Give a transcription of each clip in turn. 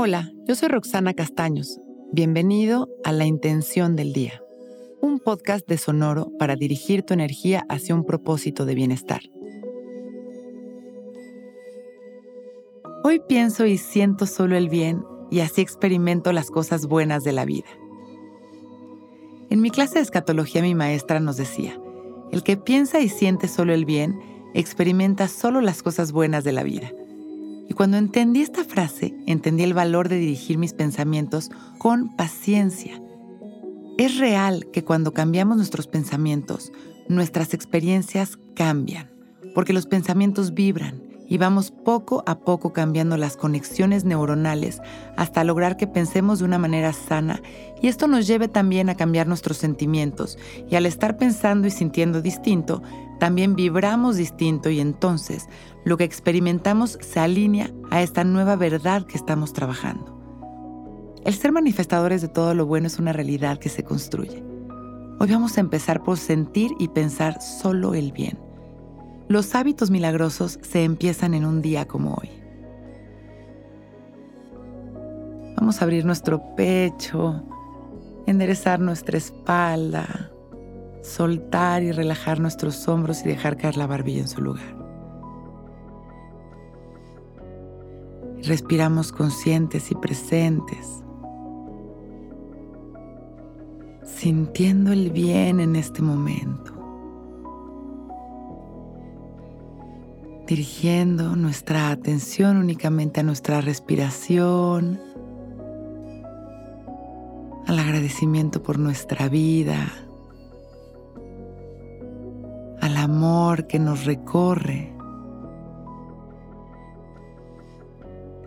Hola, yo soy Roxana Castaños. Bienvenido a La Intención del Día, un podcast de Sonoro para dirigir tu energía hacia un propósito de bienestar. Hoy pienso y siento solo el bien y así experimento las cosas buenas de la vida. En mi clase de escatología mi maestra nos decía, el que piensa y siente solo el bien, experimenta solo las cosas buenas de la vida. Y cuando entendí esta frase, entendí el valor de dirigir mis pensamientos con paciencia. Es real que cuando cambiamos nuestros pensamientos, nuestras experiencias cambian, porque los pensamientos vibran y vamos poco a poco cambiando las conexiones neuronales hasta lograr que pensemos de una manera sana y esto nos lleve también a cambiar nuestros sentimientos y al estar pensando y sintiendo distinto, también vibramos distinto y entonces lo que experimentamos se alinea a esta nueva verdad que estamos trabajando. El ser manifestadores de todo lo bueno es una realidad que se construye. Hoy vamos a empezar por sentir y pensar solo el bien los hábitos milagrosos se empiezan en un día como hoy. Vamos a abrir nuestro pecho, enderezar nuestra espalda, soltar y relajar nuestros hombros y dejar caer la barbilla en su lugar. Respiramos conscientes y presentes, sintiendo el bien en este momento. Dirigiendo nuestra atención únicamente a nuestra respiración, al agradecimiento por nuestra vida, al amor que nos recorre.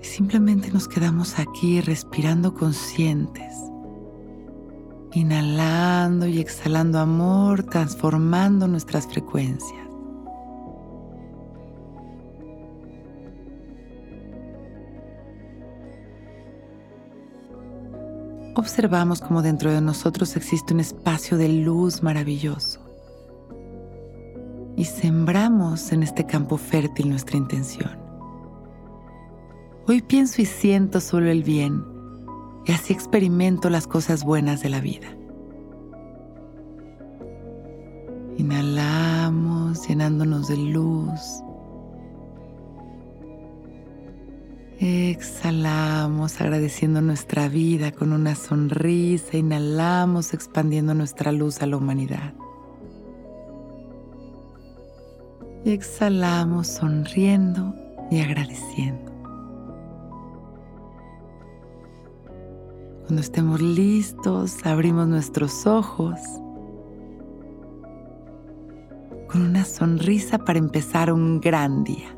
simplemente nos quedamos aquí respirando conscientes, inhalando y exhalando amor, transformando nuestras frecuencias. Observamos como dentro de nosotros existe un espacio de luz maravilloso. Y sembramos en este campo fértil nuestra intención. Hoy pienso y siento solo el bien y así experimento las cosas buenas de la vida. Inhalamos llenándonos de luz. Exhalamos agradeciendo nuestra vida con una sonrisa. Inhalamos expandiendo nuestra luz a la humanidad. Y exhalamos sonriendo y agradeciendo. Cuando estemos listos, abrimos nuestros ojos con una sonrisa para empezar un gran día.